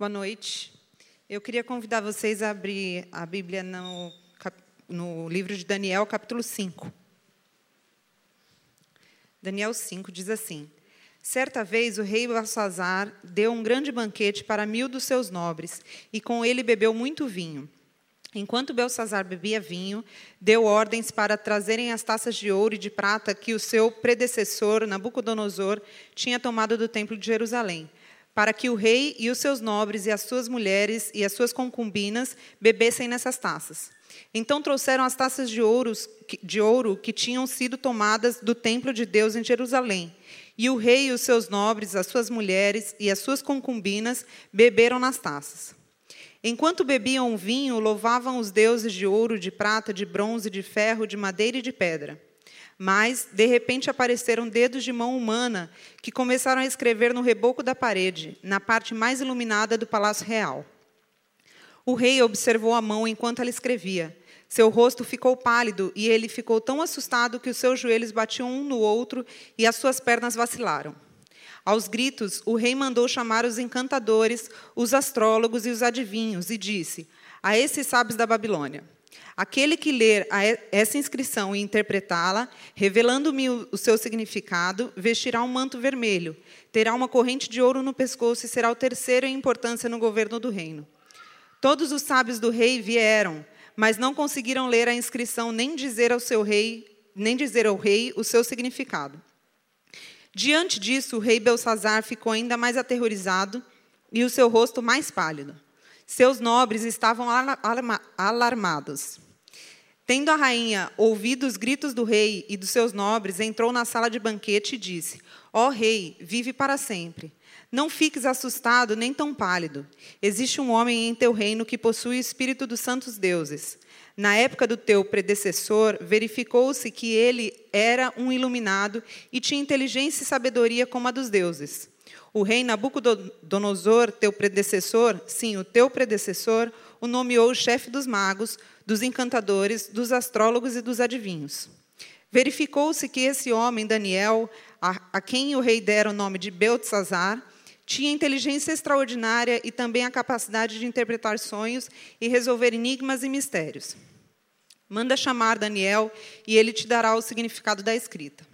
Boa noite. Eu queria convidar vocês a abrir a Bíblia no, no livro de Daniel, capítulo 5. Daniel 5 diz assim: Certa vez o rei Belsazar deu um grande banquete para mil dos seus nobres, e com ele bebeu muito vinho. Enquanto Belsazar bebia vinho, deu ordens para trazerem as taças de ouro e de prata que o seu predecessor, Nabucodonosor, tinha tomado do templo de Jerusalém, para que o rei e os seus nobres e as suas mulheres e as suas concubinas bebessem nessas taças. Então trouxeram as taças de ouro, de ouro que tinham sido tomadas do templo de Deus em Jerusalém. E o rei e os seus nobres, as suas mulheres e as suas concubinas beberam nas taças. Enquanto bebiam o vinho, louvavam os deuses de ouro, de prata, de bronze, de ferro, de madeira e de pedra. Mas, de repente, apareceram dedos de mão humana que começaram a escrever no reboco da parede, na parte mais iluminada do palácio real. O rei observou a mão enquanto ela escrevia. Seu rosto ficou pálido e ele ficou tão assustado que os seus joelhos batiam um no outro e as suas pernas vacilaram. Aos gritos, o rei mandou chamar os encantadores, os astrólogos e os adivinhos, e disse: A esses sábios da Babilônia: Aquele que ler essa inscrição e interpretá-la, revelando-me o seu significado, vestirá um manto vermelho, terá uma corrente de ouro no pescoço e será o terceiro em importância no governo do reino. Todos os sábios do rei vieram, mas não conseguiram ler a inscrição nem dizer ao seu rei, nem dizer ao rei o seu significado. Diante disso, o rei Belsazar ficou ainda mais aterrorizado e o seu rosto mais pálido. Seus nobres estavam alarmados. Tendo a rainha ouvido os gritos do rei e dos seus nobres, entrou na sala de banquete e disse: Ó oh, rei, vive para sempre. Não fiques assustado nem tão pálido. Existe um homem em teu reino que possui o espírito dos santos deuses. Na época do teu predecessor, verificou-se que ele era um iluminado e tinha inteligência e sabedoria como a dos deuses. O rei Nabucodonosor, teu predecessor, sim, o teu predecessor, o nomeou chefe dos magos, dos encantadores, dos astrólogos e dos adivinhos. Verificou-se que esse homem, Daniel, a, a quem o rei dera o nome de Beltzazar, tinha inteligência extraordinária e também a capacidade de interpretar sonhos e resolver enigmas e mistérios. Manda chamar Daniel e ele te dará o significado da escrita.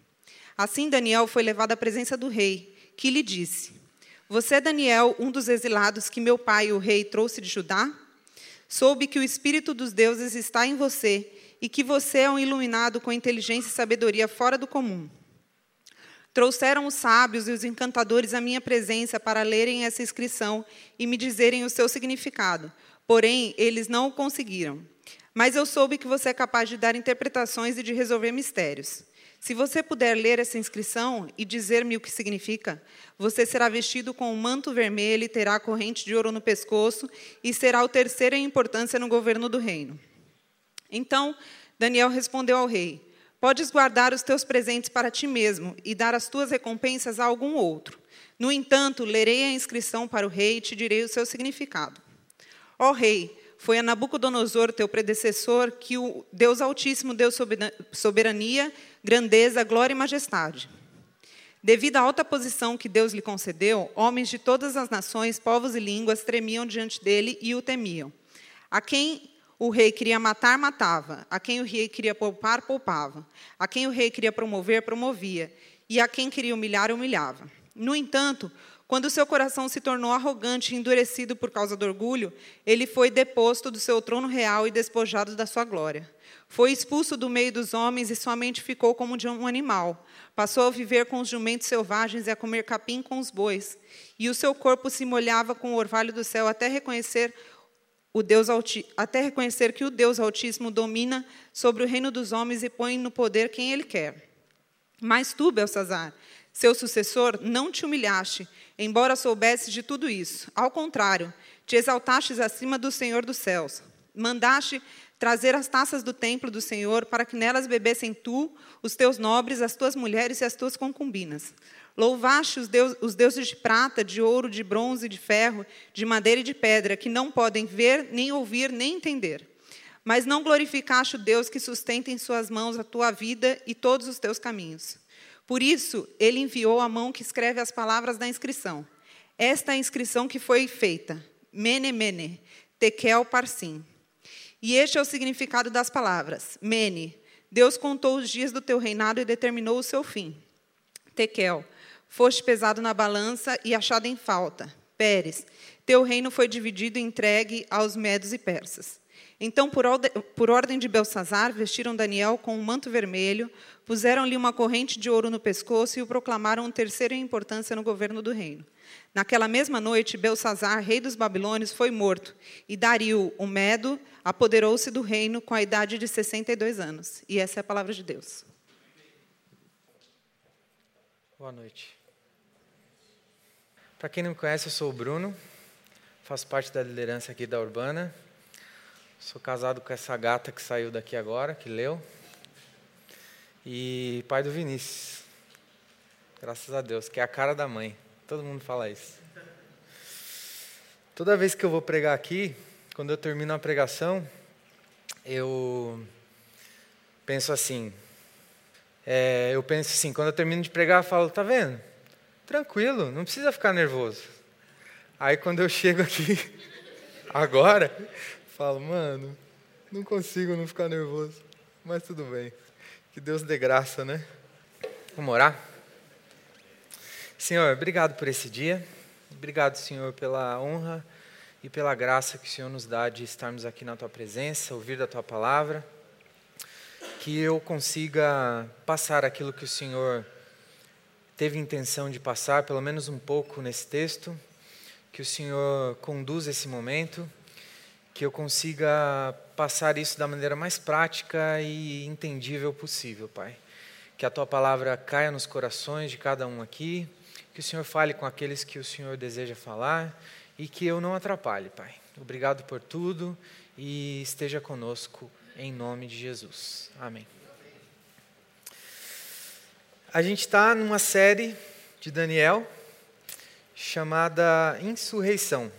Assim Daniel foi levado à presença do rei, que lhe disse: Você é Daniel, um dos exilados que meu pai, o rei, trouxe de Judá? Soube que o espírito dos deuses está em você e que você é um iluminado com inteligência e sabedoria fora do comum. Trouxeram os sábios e os encantadores à minha presença para lerem essa inscrição e me dizerem o seu significado, porém eles não o conseguiram. Mas eu soube que você é capaz de dar interpretações e de resolver mistérios. Se você puder ler essa inscrição e dizer-me o que significa, você será vestido com um manto vermelho e terá corrente de ouro no pescoço e será o terceiro em importância no governo do reino. Então, Daniel respondeu ao rei: Podes guardar os teus presentes para ti mesmo e dar as tuas recompensas a algum outro. No entanto, lerei a inscrição para o rei e te direi o seu significado. Ó rei, foi a Nabucodonosor, teu predecessor, que o Deus Altíssimo deu soberania, grandeza, glória e majestade. Devido à alta posição que Deus lhe concedeu, homens de todas as nações, povos e línguas tremiam diante dele e o temiam. A quem o rei queria matar, matava. A quem o rei queria poupar, poupava. A quem o rei queria promover, promovia. E a quem queria humilhar, humilhava. No entanto, quando seu coração se tornou arrogante e endurecido por causa do orgulho, ele foi deposto do seu trono real e despojado da sua glória. Foi expulso do meio dos homens e sua mente ficou como de um animal. Passou a viver com os jumentos selvagens e a comer capim com os bois. E o seu corpo se molhava com o orvalho do céu até reconhecer o Deus até reconhecer que o Deus Altíssimo domina sobre o reino dos homens e põe no poder quem ele quer. Mas tu, Belsazar, seu sucessor, não te humilhaste, embora soubesses de tudo isso. Ao contrário, te exaltastes acima do Senhor dos céus. Mandaste trazer as taças do templo do Senhor para que nelas bebessem tu, os teus nobres, as tuas mulheres e as tuas concubinas. Louvaste os, deus, os deuses de prata, de ouro, de bronze, de ferro, de madeira e de pedra, que não podem ver, nem ouvir, nem entender. Mas não glorificaste o Deus que sustenta em suas mãos a tua vida e todos os teus caminhos. Por isso, ele enviou a mão que escreve as palavras da inscrição. Esta é a inscrição que foi feita. Mene, Mene, Tekel, Parsim. E este é o significado das palavras. Mene, Deus contou os dias do teu reinado e determinou o seu fim. Tekel, foste pesado na balança e achado em falta. Pérez, teu reino foi dividido e entregue aos medos e persas. Então, por, ordem de Belsazar, vestiram Daniel com um manto vermelho, puseram-lhe uma corrente de ouro no pescoço e o proclamaram um terceiro em importância no governo do reino. Naquela mesma noite, Belsazar, rei dos babilônios, foi morto, e Dario, o Medo, apoderou-se do reino com a idade de 62 anos. E essa é a palavra de Deus. Boa noite. Para quem não me conhece, eu sou o Bruno, faço parte da liderança aqui da Urbana. Sou casado com essa gata que saiu daqui agora, que leu. E pai do Vinícius. Graças a Deus, que é a cara da mãe. Todo mundo fala isso. Toda vez que eu vou pregar aqui, quando eu termino a pregação, eu penso assim. É, eu penso assim, quando eu termino de pregar, eu falo, tá vendo? Tranquilo, não precisa ficar nervoso. Aí quando eu chego aqui, agora, Falo, mano, não consigo não ficar nervoso, mas tudo bem. Que Deus dê graça, né? Vamos orar? Senhor, obrigado por esse dia. Obrigado, Senhor, pela honra e pela graça que o Senhor nos dá de estarmos aqui na tua presença, ouvir da tua palavra. Que eu consiga passar aquilo que o Senhor teve intenção de passar, pelo menos um pouco nesse texto. Que o Senhor conduza esse momento que eu consiga passar isso da maneira mais prática e entendível possível, Pai. Que a tua palavra caia nos corações de cada um aqui, que o Senhor fale com aqueles que o Senhor deseja falar e que eu não atrapalhe, Pai. Obrigado por tudo e esteja conosco em nome de Jesus. Amém. A gente está numa série de Daniel chamada Insurreição,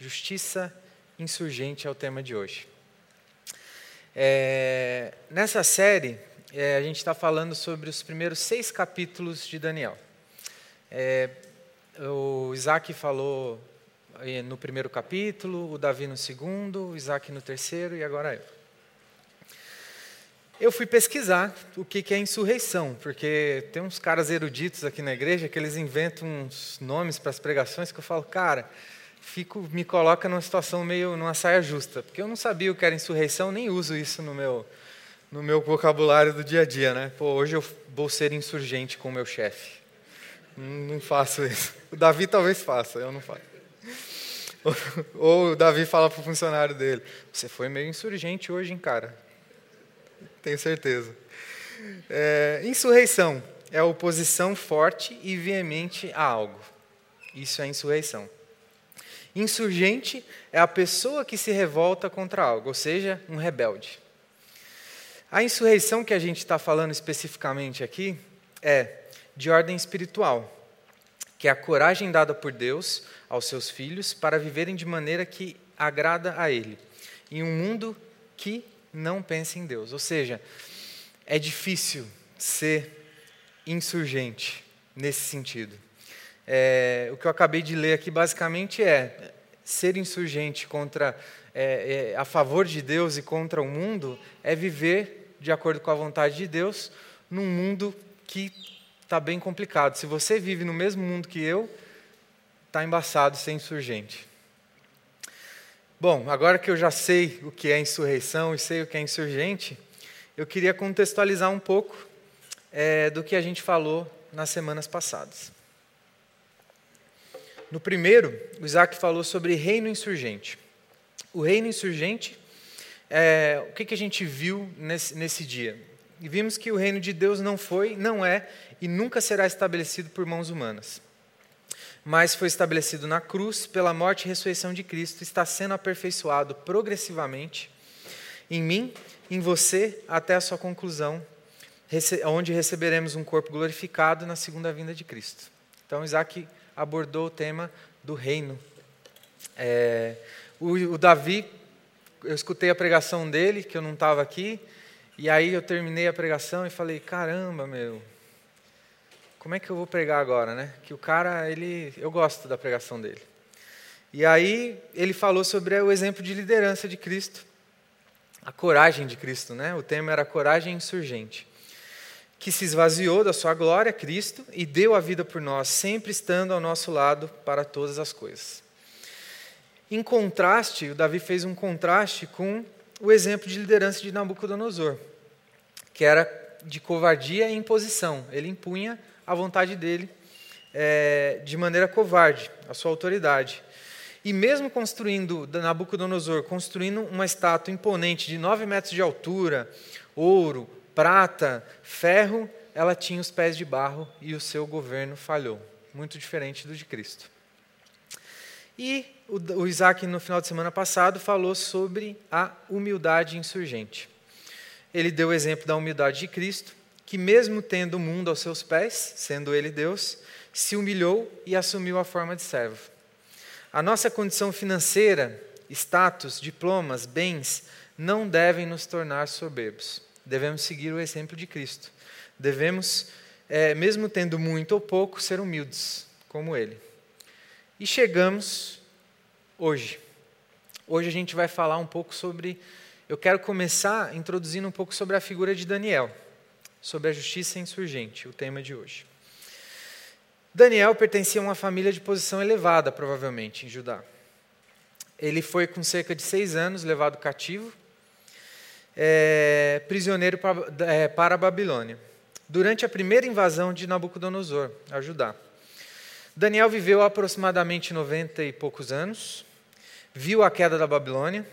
Justiça insurgente é o tema de hoje. É, nessa série, é, a gente está falando sobre os primeiros seis capítulos de Daniel. É, o Isaac falou é, no primeiro capítulo, o Davi no segundo, o Isaac no terceiro e agora eu. Eu fui pesquisar o que é insurreição, porque tem uns caras eruditos aqui na igreja que eles inventam uns nomes para as pregações que eu falo, cara, fico, me coloca numa situação meio numa saia justa, porque eu não sabia o que era insurreição, nem uso isso no meu no meu vocabulário do dia a dia, né? Pô, hoje eu vou ser insurgente com o meu chefe. Não faço isso. O Davi talvez faça, eu não faço. Ou o Davi fala para o funcionário dele: Você foi meio insurgente hoje, hein, cara? Tenho certeza. É, insurreição é oposição forte e veemente a algo. Isso é insurreição. Insurgente é a pessoa que se revolta contra algo, ou seja, um rebelde. A insurreição que a gente está falando especificamente aqui é de ordem espiritual, que é a coragem dada por Deus aos seus filhos para viverem de maneira que agrada a Ele, em um mundo que não pensa em Deus. Ou seja, é difícil ser insurgente nesse sentido. É, o que eu acabei de ler aqui basicamente é ser insurgente contra é, é, a favor de Deus e contra o mundo é viver de acordo com a vontade de Deus num mundo que está bem complicado. Se você vive no mesmo mundo que eu, está embaçado ser insurgente. Bom, agora que eu já sei o que é insurreição e sei o que é insurgente, eu queria contextualizar um pouco é, do que a gente falou nas semanas passadas. No primeiro, o Isaac falou sobre reino insurgente. O reino insurgente, é, o que, que a gente viu nesse, nesse dia? E vimos que o reino de Deus não foi, não é e nunca será estabelecido por mãos humanas. Mas foi estabelecido na cruz, pela morte e ressurreição de Cristo, está sendo aperfeiçoado progressivamente em mim, em você, até a sua conclusão, onde receberemos um corpo glorificado na segunda vinda de Cristo. Então, Isaac abordou o tema do reino. É, o, o Davi, eu escutei a pregação dele, que eu não estava aqui, e aí eu terminei a pregação e falei: caramba, meu, como é que eu vou pregar agora, né? Que o cara, ele, eu gosto da pregação dele. E aí ele falou sobre o exemplo de liderança de Cristo, a coragem de Cristo, né? O tema era coragem insurgente, que se esvaziou da sua glória, Cristo, e deu a vida por nós, sempre estando ao nosso lado para todas as coisas. Em contraste, o Davi fez um contraste com o exemplo de liderança de Nabucodonosor, que era de covardia e imposição. Ele impunha a vontade dele é, de maneira covarde, a sua autoridade. E mesmo construindo, Nabucodonosor, construindo uma estátua imponente de nove metros de altura, ouro, prata, ferro, ela tinha os pés de barro e o seu governo falhou. Muito diferente do de Cristo. E o Isaac, no final de semana passado, falou sobre a humildade insurgente. Ele deu o exemplo da humildade de Cristo, que, mesmo tendo o mundo aos seus pés, sendo ele Deus, se humilhou e assumiu a forma de servo. A nossa condição financeira, status, diplomas, bens, não devem nos tornar soberbos. Devemos seguir o exemplo de Cristo. Devemos, é, mesmo tendo muito ou pouco, ser humildes, como Ele. E chegamos hoje. Hoje a gente vai falar um pouco sobre. Eu quero começar introduzindo um pouco sobre a figura de Daniel, sobre a justiça insurgente, o tema de hoje. Daniel pertencia a uma família de posição elevada, provavelmente, em Judá. Ele foi, com cerca de seis anos, levado cativo, é, prisioneiro para, é, para a Babilônia, durante a primeira invasão de Nabucodonosor a Judá. Daniel viveu aproximadamente 90 e poucos anos, viu a queda da Babilônia,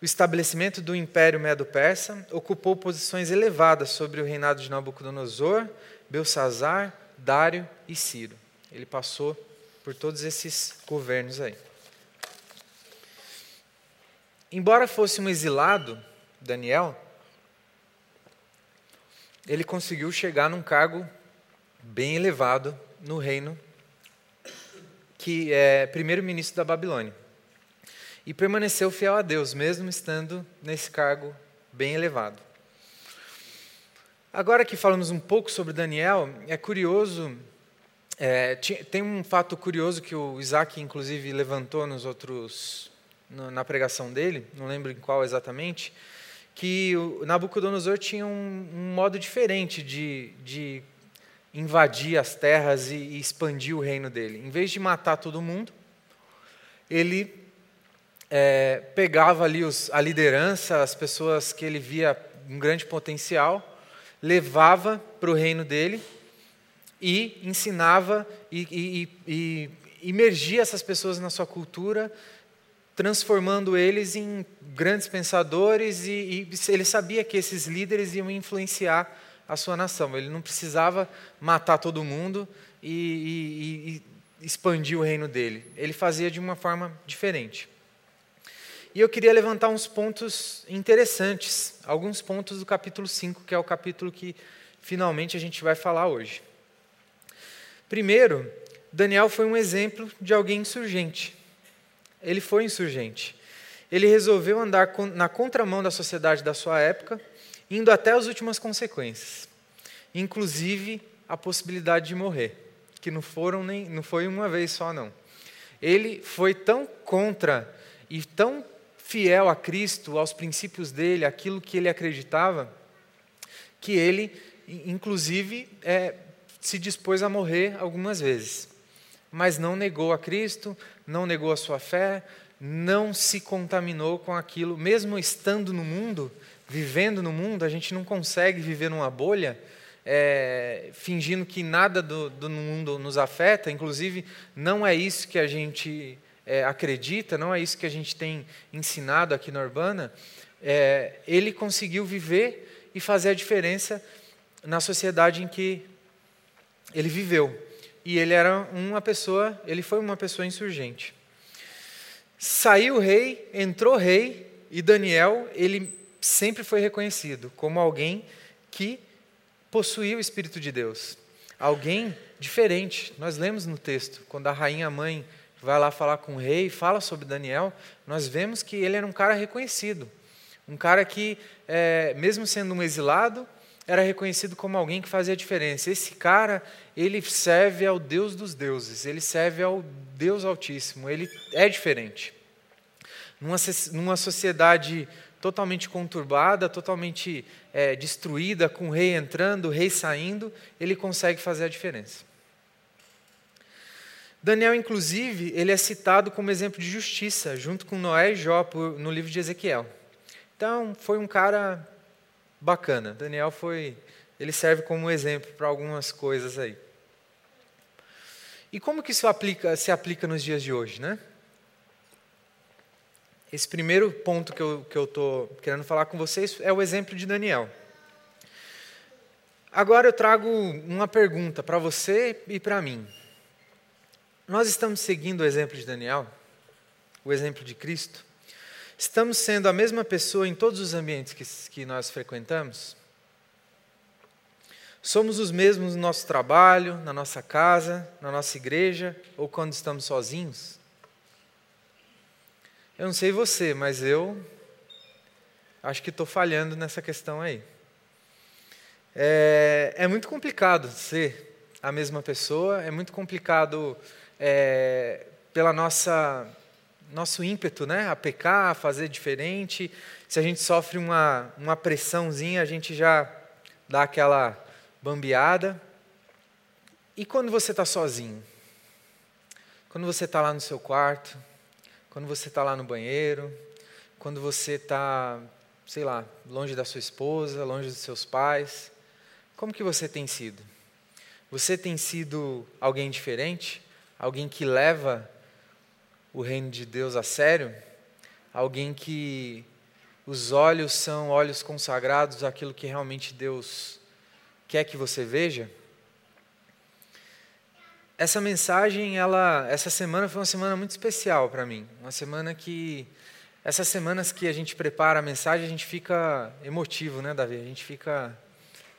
o estabelecimento do Império Medo-Persa, ocupou posições elevadas sobre o reinado de Nabucodonosor, Belsazar, Dário e Ciro. Ele passou por todos esses governos aí. Embora fosse um exilado, Daniel, ele conseguiu chegar num cargo bem elevado no reino que é primeiro-ministro da Babilônia. E permaneceu fiel a Deus, mesmo estando nesse cargo bem elevado. Agora que falamos um pouco sobre Daniel, é curioso, é, tem um fato curioso que o Isaac, inclusive, levantou nos outros, na pregação dele, não lembro em qual exatamente, que o Nabucodonosor tinha um, um modo diferente de, de invadir as terras e, e expandir o reino dele. Em vez de matar todo mundo, ele é, pegava ali os, a liderança, as pessoas que ele via um grande potencial, levava para o reino dele e ensinava e, e, e, imergia essas pessoas na sua cultura, transformando eles em grandes pensadores e, e ele sabia que esses líderes iam influenciar a sua nação. Ele não precisava matar todo mundo e, e expandir o reino dele. Ele fazia de uma forma diferente. E eu queria levantar uns pontos interessantes, alguns pontos do capítulo 5, que é o capítulo que finalmente a gente vai falar hoje. Primeiro, Daniel foi um exemplo de alguém insurgente. Ele foi insurgente. Ele resolveu andar na contramão da sociedade da sua época, indo até as últimas consequências, inclusive a possibilidade de morrer, que não foram nem não foi uma vez só não. Ele foi tão contra e tão fiel a Cristo, aos princípios dele, aquilo que ele acreditava, que ele, inclusive, é, se dispôs a morrer algumas vezes. Mas não negou a Cristo, não negou a sua fé, não se contaminou com aquilo, mesmo estando no mundo, vivendo no mundo, a gente não consegue viver numa bolha. É, fingindo que nada do, do mundo nos afeta, inclusive não é isso que a gente é, acredita, não é isso que a gente tem ensinado aqui na Urbana, é, ele conseguiu viver e fazer a diferença na sociedade em que ele viveu. E ele era uma pessoa, ele foi uma pessoa insurgente. Saiu o rei, entrou rei, e Daniel, ele sempre foi reconhecido como alguém que possuía o Espírito de Deus. Alguém diferente. Nós lemos no texto, quando a rainha mãe vai lá falar com o rei, fala sobre Daniel, nós vemos que ele era um cara reconhecido. Um cara que, é, mesmo sendo um exilado, era reconhecido como alguém que fazia diferença. Esse cara, ele serve ao Deus dos deuses, ele serve ao Deus Altíssimo, ele é diferente. Numa, numa sociedade totalmente conturbada, totalmente é, destruída, com o rei entrando, o rei saindo, ele consegue fazer a diferença. Daniel, inclusive, ele é citado como exemplo de justiça, junto com Noé e Jó, no livro de Ezequiel. Então, foi um cara bacana. Daniel foi, ele serve como exemplo para algumas coisas aí. E como que isso aplica, se aplica nos dias de hoje, né? Esse primeiro ponto que eu estou querendo falar com vocês é o exemplo de Daniel. Agora eu trago uma pergunta para você e para mim. Nós estamos seguindo o exemplo de Daniel? O exemplo de Cristo? Estamos sendo a mesma pessoa em todos os ambientes que, que nós frequentamos? Somos os mesmos no nosso trabalho, na nossa casa, na nossa igreja ou quando estamos sozinhos? Eu não sei você, mas eu acho que estou falhando nessa questão aí. É, é, muito complicado ser a mesma pessoa, é muito complicado é, pela nossa nosso ímpeto né, a pecar, a fazer diferente. Se a gente sofre uma, uma pressãozinha, a gente já dá aquela bambeada. E quando você está sozinho? Quando você está lá no seu quarto, quando você está lá no banheiro, quando você está, sei lá, longe da sua esposa, longe dos seus pais, como que você tem sido? Você tem sido alguém diferente? Alguém que leva o reino de Deus a sério, alguém que os olhos são olhos consagrados àquilo que realmente Deus quer que você veja. Essa mensagem, ela, essa semana foi uma semana muito especial para mim, uma semana que essas semanas que a gente prepara a mensagem, a gente fica emotivo, né, Davi? A gente fica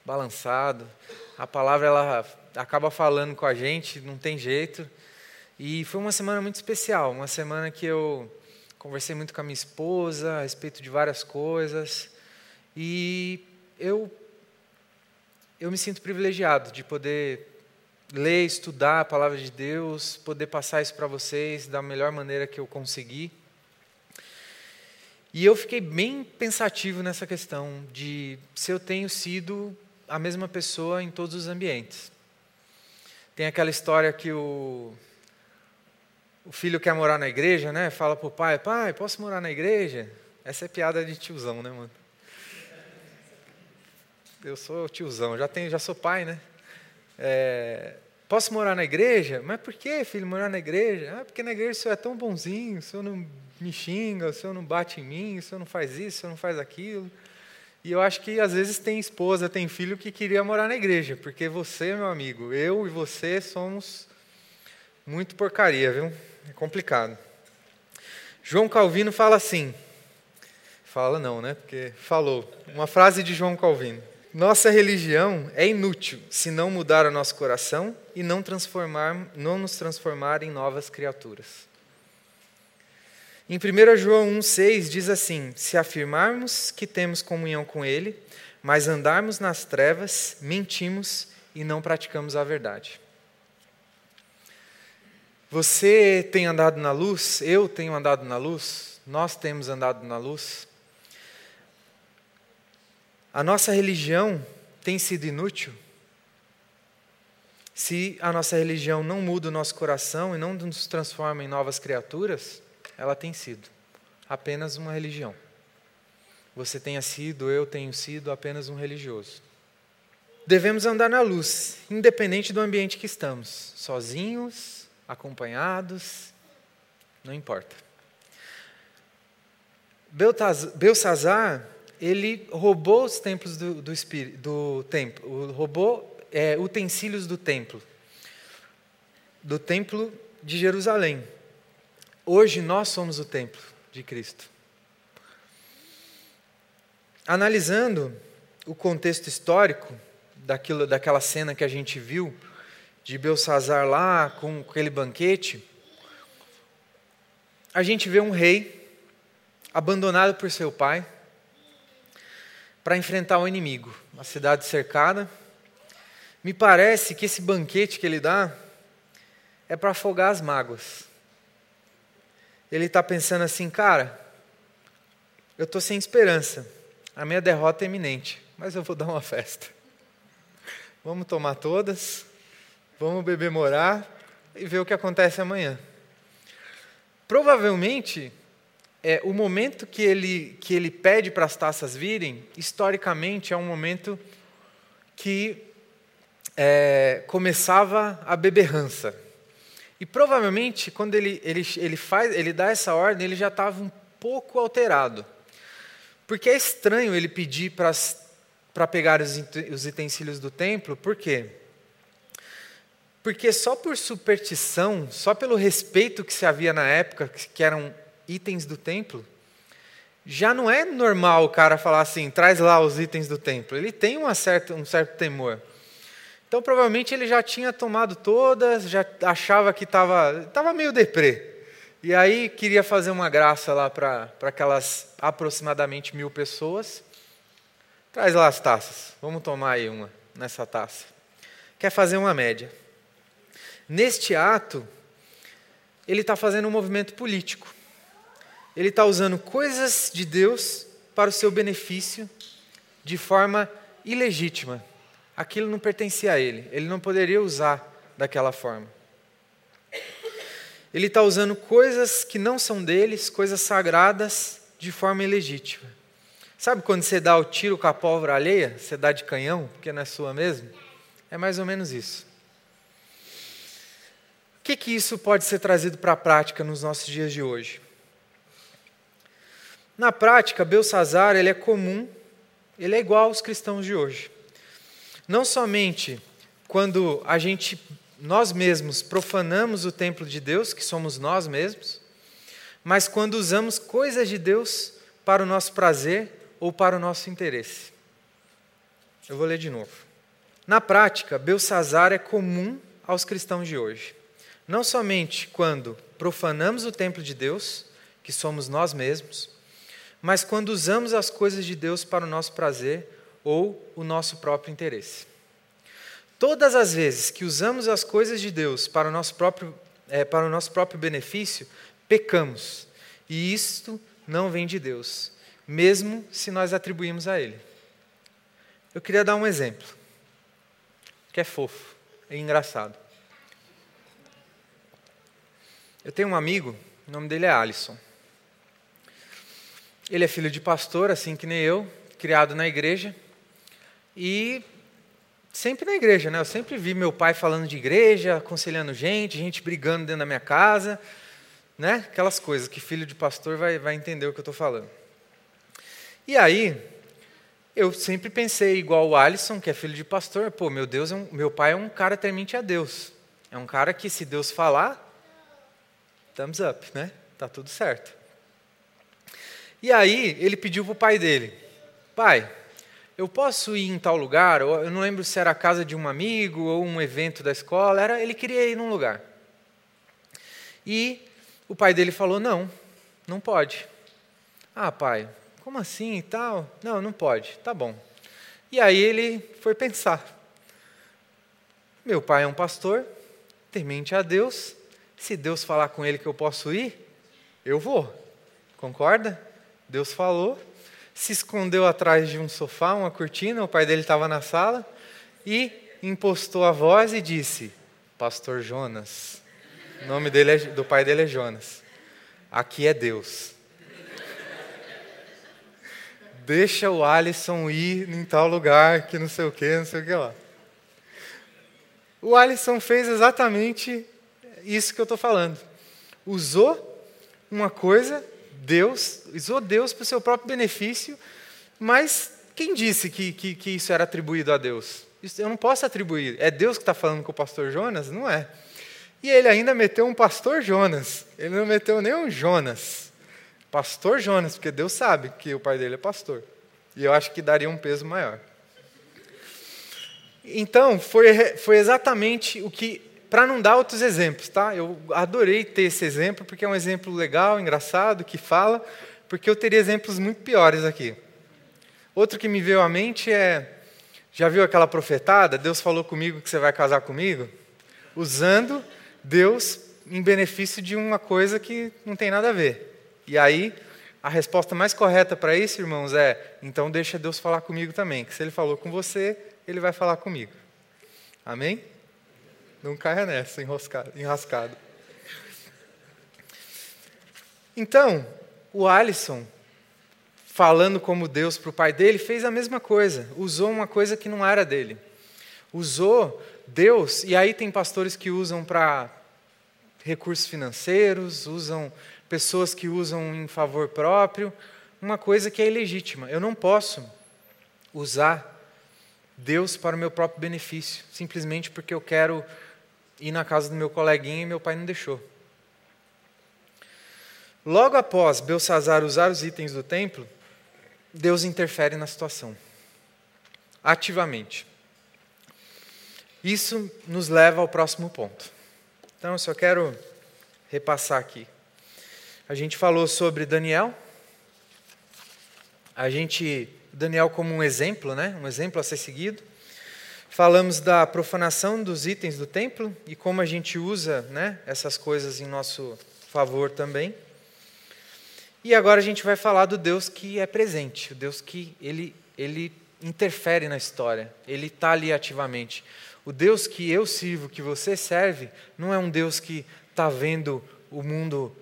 balançado. A palavra ela acaba falando com a gente, não tem jeito. E foi uma semana muito especial, uma semana que eu conversei muito com a minha esposa a respeito de várias coisas. E eu eu me sinto privilegiado de poder ler, estudar a palavra de Deus, poder passar isso para vocês da melhor maneira que eu conseguir. E eu fiquei bem pensativo nessa questão de se eu tenho sido a mesma pessoa em todos os ambientes. Tem aquela história que o o filho quer morar na igreja, né? Fala pro pai, pai, posso morar na igreja? Essa é piada de tiozão, né, mano? Eu sou tiozão, já tenho, já sou pai, né? É, posso morar na igreja? Mas por que, filho, morar na igreja? Ah, porque na igreja o senhor é tão bonzinho, o senhor não me xinga, o senhor não bate em mim, o senhor não faz isso, o senhor não faz aquilo. E eu acho que às vezes tem esposa, tem filho que queria morar na igreja, porque você, meu amigo, eu e você somos muito porcaria, viu? É complicado. João Calvino fala assim. Fala não, né? Porque falou. Uma frase de João Calvino. Nossa religião é inútil se não mudar o nosso coração e não, transformar, não nos transformar em novas criaturas. Em 1 João 1,6 diz assim: Se afirmarmos que temos comunhão com Ele, mas andarmos nas trevas, mentimos e não praticamos a verdade. Você tem andado na luz, eu tenho andado na luz, nós temos andado na luz. A nossa religião tem sido inútil? Se a nossa religião não muda o nosso coração e não nos transforma em novas criaturas, ela tem sido apenas uma religião. Você tenha sido, eu tenho sido apenas um religioso. Devemos andar na luz, independente do ambiente que estamos, sozinhos, acompanhados, não importa. Belsazar, ele roubou os templos do, do, do templo, roubou é, utensílios do templo, do templo de Jerusalém. Hoje nós somos o templo de Cristo. Analisando o contexto histórico daquilo, daquela cena que a gente viu, de Belsazar lá com aquele banquete, a gente vê um rei abandonado por seu pai, para enfrentar o inimigo, uma cidade cercada. Me parece que esse banquete que ele dá é para afogar as mágoas. Ele está pensando assim, cara, eu estou sem esperança, a minha derrota é iminente, mas eu vou dar uma festa. Vamos tomar todas, vamos beber morar e ver o que acontece amanhã. Provavelmente, é, o momento que ele, que ele pede para as taças virem, historicamente, é um momento que é, começava a beberrança. E provavelmente, quando ele, ele, ele, faz, ele dá essa ordem, ele já estava um pouco alterado. Porque é estranho ele pedir para pegar os, os utensílios do templo, por quê? Porque só por superstição, só pelo respeito que se havia na época, que eram itens do templo, já não é normal o cara falar assim, traz lá os itens do templo. Ele tem uma certa, um certo temor. Então, provavelmente, ele já tinha tomado todas, já achava que estava tava meio deprê. E aí queria fazer uma graça lá para aquelas aproximadamente mil pessoas. Traz lá as taças. Vamos tomar aí uma nessa taça. Quer fazer uma média. Neste ato, ele está fazendo um movimento político ele está usando coisas de Deus para o seu benefício de forma ilegítima. Aquilo não pertencia a ele, ele não poderia usar daquela forma. Ele está usando coisas que não são deles, coisas sagradas, de forma ilegítima. Sabe quando você dá o tiro com a pólvora alheia? Você dá de canhão, porque não é sua mesmo? É mais ou menos isso. Que, que isso pode ser trazido para a prática nos nossos dias de hoje? Na prática, Belsazar ele é comum, ele é igual aos cristãos de hoje. Não somente quando a gente, nós mesmos, profanamos o templo de Deus, que somos nós mesmos, mas quando usamos coisas de Deus para o nosso prazer ou para o nosso interesse. Eu vou ler de novo. Na prática, Belsazar é comum aos cristãos de hoje. Não somente quando profanamos o templo de Deus, que somos nós mesmos, mas quando usamos as coisas de Deus para o nosso prazer ou o nosso próprio interesse. Todas as vezes que usamos as coisas de Deus para o nosso próprio, é, para o nosso próprio benefício, pecamos. E isto não vem de Deus, mesmo se nós atribuímos a Ele. Eu queria dar um exemplo, que é fofo, é engraçado. Eu tenho um amigo, o nome dele é Alisson. Ele é filho de pastor, assim que nem eu, criado na igreja. E sempre na igreja, né? Eu sempre vi meu pai falando de igreja, aconselhando gente, gente brigando dentro da minha casa, né? Aquelas coisas que filho de pastor vai, vai entender o que eu estou falando. E aí, eu sempre pensei igual o Alisson, que é filho de pastor, pô, meu Deus, é um, meu pai é um cara temente a Deus. É um cara que se Deus falar, thumbs up, né? Tá tudo certo. E aí ele pediu para o pai dele: Pai, eu posso ir em tal lugar? Eu não lembro se era a casa de um amigo ou um evento da escola. Era, ele queria ir num lugar. E o pai dele falou: Não, não pode. Ah, pai, como assim e tal? Não, não pode. Tá bom. E aí ele foi pensar. Meu pai é um pastor, temente a Deus. Se Deus falar com ele que eu posso ir, eu vou. Concorda? Deus falou, se escondeu atrás de um sofá, uma cortina, o pai dele estava na sala, e impostou a voz e disse: Pastor Jonas. O nome dele é, do pai dele é Jonas. Aqui é Deus. Deixa o Alisson ir em tal lugar que não sei o que, não sei o que lá. O Alisson fez exatamente isso que eu estou falando. Usou uma coisa Deus, usou Deus para o seu próprio benefício, mas quem disse que, que, que isso era atribuído a Deus? Isso eu não posso atribuir. É Deus que está falando com o pastor Jonas? Não é. E ele ainda meteu um pastor Jonas. Ele não meteu nem um Jonas. Pastor Jonas, porque Deus sabe que o pai dele é pastor. E eu acho que daria um peso maior. Então, foi, foi exatamente o que para não dar outros exemplos, tá? Eu adorei ter esse exemplo, porque é um exemplo legal, engraçado, que fala, porque eu teria exemplos muito piores aqui. Outro que me veio à mente é: já viu aquela profetada? Deus falou comigo que você vai casar comigo? Usando Deus em benefício de uma coisa que não tem nada a ver. E aí, a resposta mais correta para isso, irmãos, é: então deixa Deus falar comigo também, que se Ele falou com você, Ele vai falar comigo. Amém? Não caia nessa, enroscado, enrascado. Então, o Alisson, falando como Deus para o pai dele, fez a mesma coisa. Usou uma coisa que não era dele. Usou Deus, e aí tem pastores que usam para recursos financeiros, usam pessoas que usam em favor próprio, uma coisa que é ilegítima. Eu não posso usar Deus para o meu próprio benefício, simplesmente porque eu quero ir na casa do meu coleguinha e meu pai não deixou. Logo após Belsazar usar os itens do templo, Deus interfere na situação, ativamente. Isso nos leva ao próximo ponto. Então, eu só quero repassar aqui. A gente falou sobre Daniel. A gente, Daniel como um exemplo, né? Um exemplo a ser seguido. Falamos da profanação dos itens do templo e como a gente usa né, essas coisas em nosso favor também. E agora a gente vai falar do Deus que é presente, o Deus que ele, ele interfere na história, ele está ali ativamente. O Deus que eu sirvo, que você serve, não é um Deus que está vendo o mundo,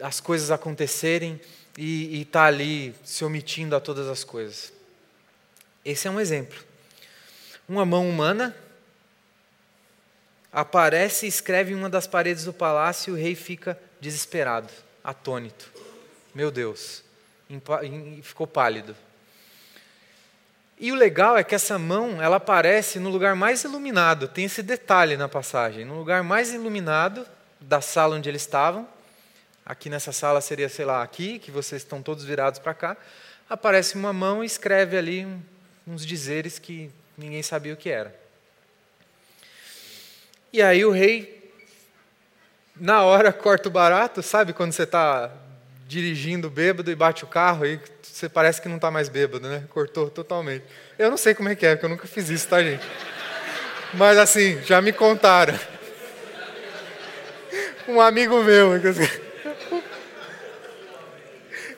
as coisas acontecerem e está ali se omitindo a todas as coisas. Esse é um exemplo uma mão humana aparece e escreve em uma das paredes do palácio e o rei fica desesperado, atônito. Meu Deus, ficou pálido. E o legal é que essa mão, ela aparece no lugar mais iluminado, tem esse detalhe na passagem, no lugar mais iluminado da sala onde eles estavam. Aqui nessa sala seria, sei lá, aqui, que vocês estão todos virados para cá. Aparece uma mão e escreve ali uns dizeres que ninguém sabia o que era. E aí o rei, na hora, corta o barato, sabe quando você está dirigindo bêbado e bate o carro e você parece que não está mais bêbado, né? Cortou totalmente. Eu não sei como é que é, porque eu nunca fiz isso, tá, gente? Mas assim, já me contaram. Um amigo meu.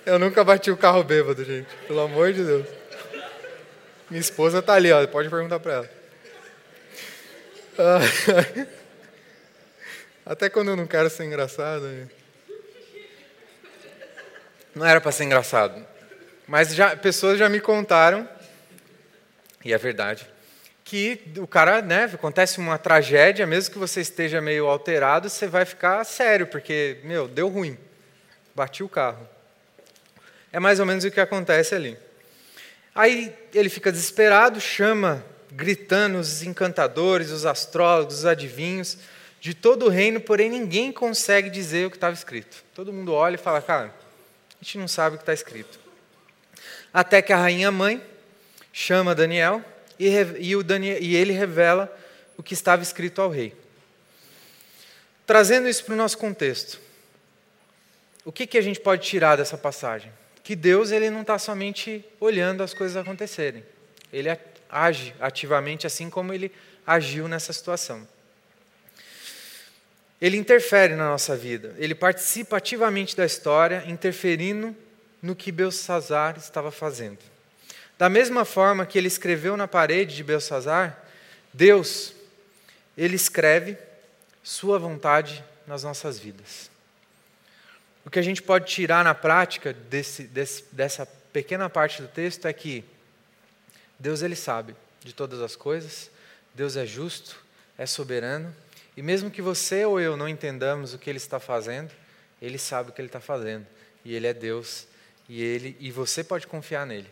Eu nunca bati o carro bêbado, gente. Pelo amor de Deus. Minha esposa está ali, ó, pode perguntar para ela. Ah, até quando eu não quero ser engraçado. Não era para ser engraçado. Mas já, pessoas já me contaram, e é verdade, que o cara, né, acontece uma tragédia, mesmo que você esteja meio alterado, você vai ficar sério, porque, meu, deu ruim. Bati o carro. É mais ou menos o que acontece ali. Aí ele fica desesperado, chama, gritando, os encantadores, os astrólogos, os adivinhos de todo o reino, porém ninguém consegue dizer o que estava escrito. Todo mundo olha e fala, cara, a gente não sabe o que está escrito. Até que a rainha mãe chama Daniel e, e, Daniel, e ele revela o que estava escrito ao rei. Trazendo isso para o nosso contexto, o que, que a gente pode tirar dessa passagem? Que Deus ele não está somente olhando as coisas acontecerem. Ele age ativamente, assim como ele agiu nessa situação. Ele interfere na nossa vida, ele participa ativamente da história, interferindo no que Belsazar estava fazendo. Da mesma forma que ele escreveu na parede de Belsazar, Deus, ele escreve sua vontade nas nossas vidas. O que a gente pode tirar na prática desse, desse, dessa pequena parte do texto é que Deus ele sabe de todas as coisas, Deus é justo, é soberano, e mesmo que você ou eu não entendamos o que Ele está fazendo, Ele sabe o que Ele está fazendo, e Ele é Deus, e ele e você pode confiar nele.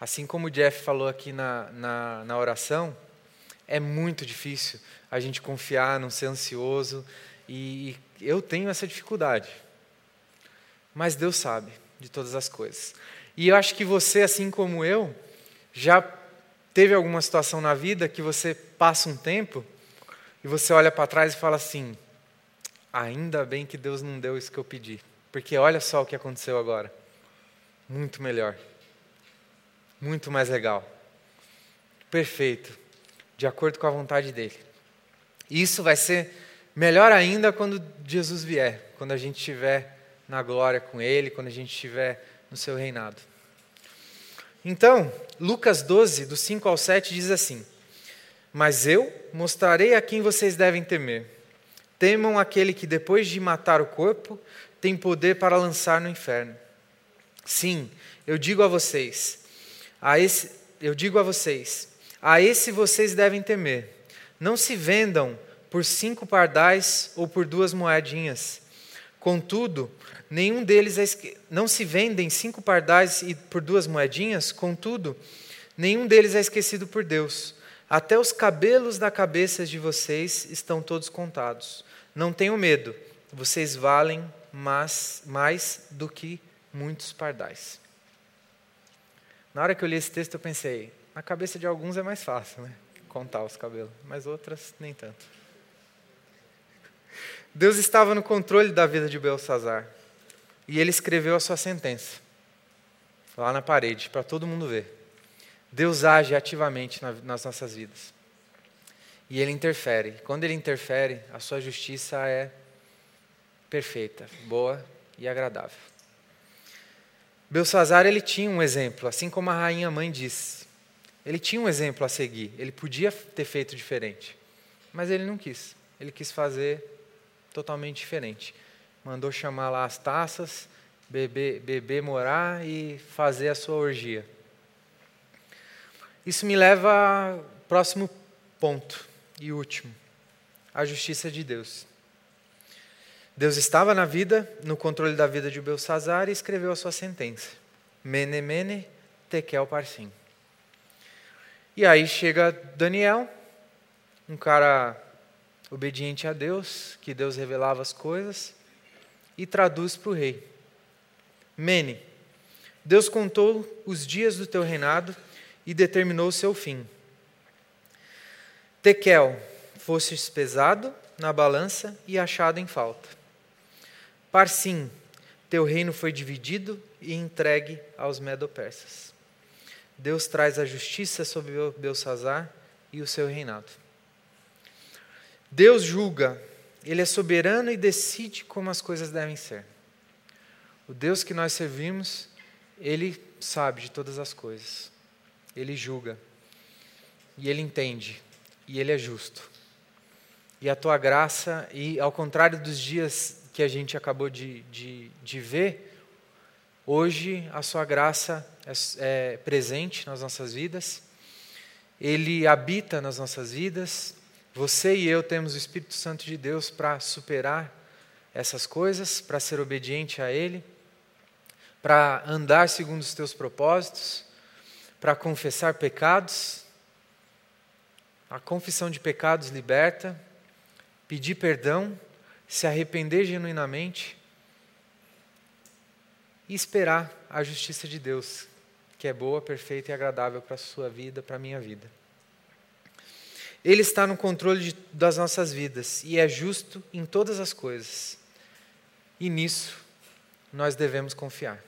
Assim como o Jeff falou aqui na, na, na oração, é muito difícil a gente confiar, não ser ansioso, e eu tenho essa dificuldade. Mas Deus sabe de todas as coisas. E eu acho que você, assim como eu, já teve alguma situação na vida que você passa um tempo e você olha para trás e fala assim: ainda bem que Deus não deu isso que eu pedi, porque olha só o que aconteceu agora. Muito melhor. muito mais legal. Perfeito, de acordo com a vontade dele. E isso vai ser melhor ainda quando Jesus vier, quando a gente estiver na glória com ele, quando a gente estiver no seu reinado. Então, Lucas 12, do 5 ao 7, diz assim: Mas eu mostrarei a quem vocês devem temer. Temam aquele que, depois de matar o corpo, tem poder para lançar no inferno. Sim, eu digo a vocês, a esse, eu digo a vocês, a esse vocês devem temer. Não se vendam por cinco pardais ou por duas moedinhas. Contudo, nenhum deles é esque... não se vendem cinco pardais e por duas moedinhas, contudo, nenhum deles é esquecido por Deus. Até os cabelos da cabeça de vocês estão todos contados. Não tenham medo, vocês valem mais, mais do que muitos pardais. Na hora que eu li esse texto, eu pensei: na cabeça de alguns é mais fácil, né? Contar os cabelos, mas outras nem tanto. Deus estava no controle da vida de Belsazar e ele escreveu a sua sentença lá na parede para todo mundo ver. Deus age ativamente nas nossas vidas. E ele interfere. Quando ele interfere, a sua justiça é perfeita, boa e agradável. Belsazar ele tinha um exemplo, assim como a rainha mãe disse. Ele tinha um exemplo a seguir. Ele podia ter feito diferente, mas ele não quis. Ele quis fazer totalmente diferente. Mandou chamar lá as taças, beber, beber morar e fazer a sua orgia. Isso me leva ao próximo ponto e último: a justiça de Deus. Deus estava na vida, no controle da vida de Belsazar e escreveu a sua sentença. Mene, mene, tekel parsim. E aí chega Daniel, um cara obediente a Deus, que Deus revelava as coisas, e traduz para o rei. Mene, Deus contou os dias do teu reinado e determinou o seu fim. Tekel, fostes pesado na balança e achado em falta. Parsim, teu reino foi dividido e entregue aos medopersas. Deus traz a justiça sobre Belsazar e o seu reinado. Deus julga, Ele é soberano e decide como as coisas devem ser. O Deus que nós servimos, Ele sabe de todas as coisas. Ele julga. E Ele entende. E Ele é justo. E a tua graça, e ao contrário dos dias que a gente acabou de, de, de ver, hoje a sua graça é, é presente nas nossas vidas. Ele habita nas nossas vidas, você e eu temos o Espírito Santo de Deus para superar essas coisas, para ser obediente a Ele, para andar segundo os teus propósitos, para confessar pecados. A confissão de pecados liberta, pedir perdão, se arrepender genuinamente e esperar a justiça de Deus, que é boa, perfeita e agradável para a sua vida, para a minha vida. Ele está no controle de, das nossas vidas e é justo em todas as coisas. E nisso nós devemos confiar.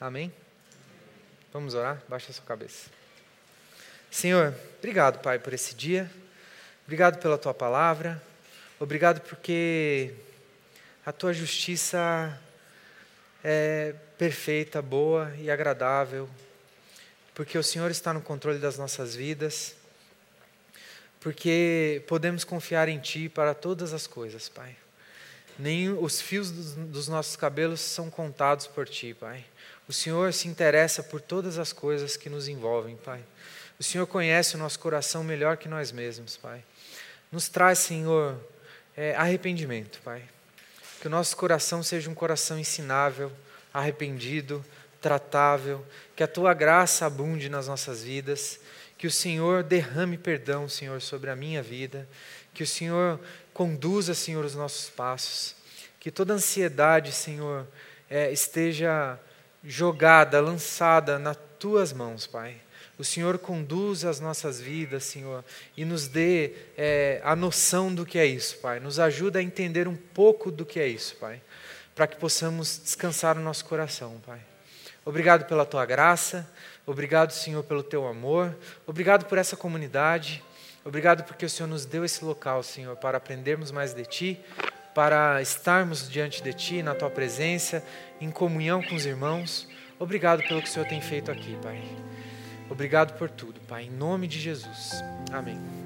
Amém? Vamos orar? Baixa a sua cabeça. Senhor, obrigado, Pai, por esse dia. Obrigado pela tua palavra. Obrigado porque a tua justiça é perfeita, boa e agradável. Porque o Senhor está no controle das nossas vidas porque podemos confiar em Ti para todas as coisas, Pai. Nem os fios dos, dos, nossos cabelos são contados por Ti, Pai. O Senhor se interessa por todas as coisas que nos envolvem, Pai. O Senhor conhece o nosso coração melhor que nós mesmos, Pai. Nos traz, Senhor, é, arrependimento, Pai. Que o nosso coração seja um coração ensinável, arrependido, tratável. Que a Tua graça abunde nas nossas vidas que o Senhor derrame perdão, Senhor, sobre a minha vida. Que o Senhor conduza, Senhor, os nossos passos. Que toda ansiedade, Senhor, é, esteja jogada, lançada nas tuas mãos, Pai. O Senhor conduza as nossas vidas, Senhor, e nos dê é, a noção do que é isso, Pai. Nos ajuda a entender um pouco do que é isso, Pai, para que possamos descansar no nosso coração, Pai. Obrigado pela tua graça. Obrigado, Senhor, pelo teu amor. Obrigado por essa comunidade. Obrigado porque o Senhor nos deu esse local, Senhor, para aprendermos mais de ti, para estarmos diante de ti, na tua presença, em comunhão com os irmãos. Obrigado pelo que o Senhor tem feito aqui, Pai. Obrigado por tudo, Pai, em nome de Jesus. Amém.